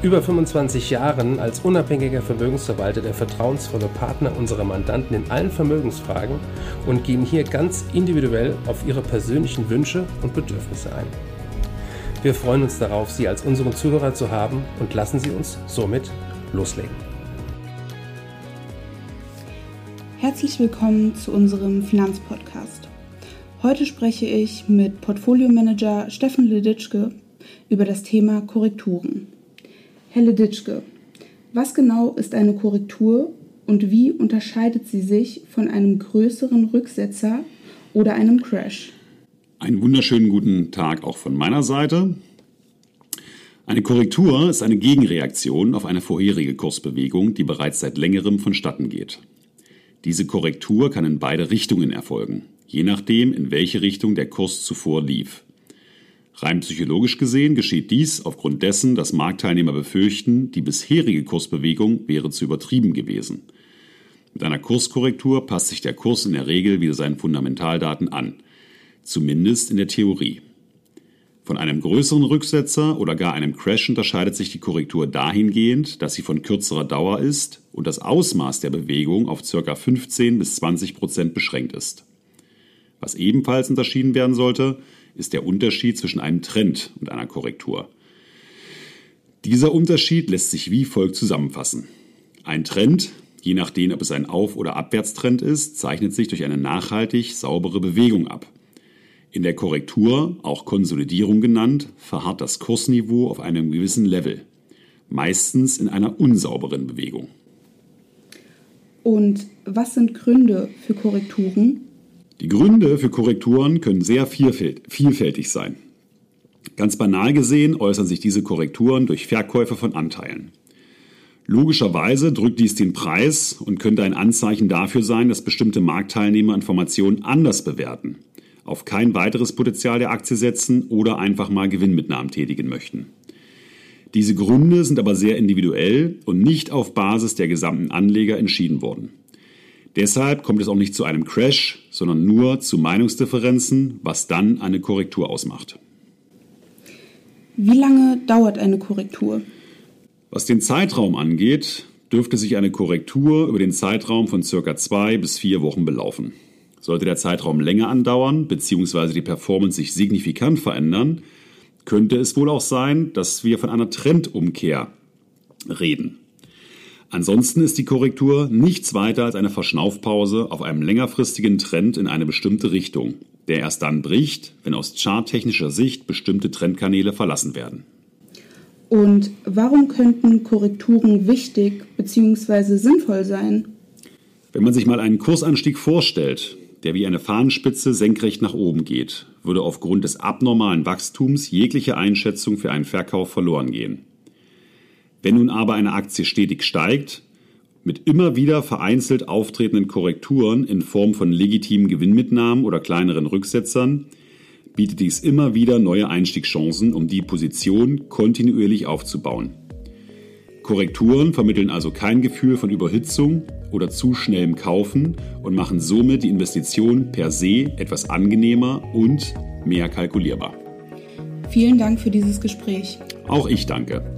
über 25 Jahren als unabhängiger Vermögensverwalter der vertrauensvolle Partner unserer Mandanten in allen Vermögensfragen und gehen hier ganz individuell auf ihre persönlichen Wünsche und Bedürfnisse ein. Wir freuen uns darauf, Sie als unseren Zuhörer zu haben und lassen Sie uns somit loslegen. Herzlich willkommen zu unserem Finanzpodcast. Heute spreche ich mit Portfoliomanager Steffen Leditschke über das Thema Korrekturen. Herr Leditschke, was genau ist eine Korrektur und wie unterscheidet sie sich von einem größeren Rücksetzer oder einem Crash? Einen wunderschönen guten Tag auch von meiner Seite. Eine Korrektur ist eine Gegenreaktion auf eine vorherige Kursbewegung, die bereits seit längerem vonstatten geht. Diese Korrektur kann in beide Richtungen erfolgen, je nachdem, in welche Richtung der Kurs zuvor lief. Rein psychologisch gesehen geschieht dies aufgrund dessen, dass Marktteilnehmer befürchten, die bisherige Kursbewegung wäre zu übertrieben gewesen. Mit einer Kurskorrektur passt sich der Kurs in der Regel wieder seinen Fundamentaldaten an – zumindest in der Theorie. Von einem größeren Rücksetzer oder gar einem Crash unterscheidet sich die Korrektur dahingehend, dass sie von kürzerer Dauer ist und das Ausmaß der Bewegung auf ca. 15 bis 20 Prozent beschränkt ist. Was ebenfalls unterschieden werden sollte, ist der Unterschied zwischen einem Trend und einer Korrektur. Dieser Unterschied lässt sich wie folgt zusammenfassen. Ein Trend, je nachdem ob es ein Auf- oder Abwärtstrend ist, zeichnet sich durch eine nachhaltig saubere Bewegung ab. In der Korrektur, auch Konsolidierung genannt, verharrt das Kursniveau auf einem gewissen Level, meistens in einer unsauberen Bewegung. Und was sind Gründe für Korrekturen? Die Gründe für Korrekturen können sehr vielfältig sein. Ganz banal gesehen äußern sich diese Korrekturen durch Verkäufe von Anteilen. Logischerweise drückt dies den Preis und könnte ein Anzeichen dafür sein, dass bestimmte Marktteilnehmer Informationen anders bewerten auf kein weiteres Potenzial der Aktie setzen oder einfach mal Gewinnmitnahmen tätigen möchten. Diese Gründe sind aber sehr individuell und nicht auf Basis der gesamten Anleger entschieden worden. Deshalb kommt es auch nicht zu einem Crash, sondern nur zu Meinungsdifferenzen, was dann eine Korrektur ausmacht. Wie lange dauert eine Korrektur? Was den Zeitraum angeht, dürfte sich eine Korrektur über den Zeitraum von circa zwei bis vier Wochen belaufen. Sollte der Zeitraum länger andauern bzw. die Performance sich signifikant verändern, könnte es wohl auch sein, dass wir von einer Trendumkehr reden. Ansonsten ist die Korrektur nichts weiter als eine Verschnaufpause auf einem längerfristigen Trend in eine bestimmte Richtung, der erst dann bricht, wenn aus charttechnischer Sicht bestimmte Trendkanäle verlassen werden. Und warum könnten Korrekturen wichtig bzw. sinnvoll sein? Wenn man sich mal einen Kursanstieg vorstellt, der wie eine Fahnenspitze senkrecht nach oben geht, würde aufgrund des abnormalen Wachstums jegliche Einschätzung für einen Verkauf verloren gehen. Wenn nun aber eine Aktie stetig steigt, mit immer wieder vereinzelt auftretenden Korrekturen in Form von legitimen Gewinnmitnahmen oder kleineren Rücksetzern, bietet dies immer wieder neue Einstiegschancen, um die Position kontinuierlich aufzubauen. Korrekturen vermitteln also kein Gefühl von Überhitzung oder zu schnellem Kaufen und machen somit die Investition per se etwas angenehmer und mehr kalkulierbar. Vielen Dank für dieses Gespräch. Auch ich danke.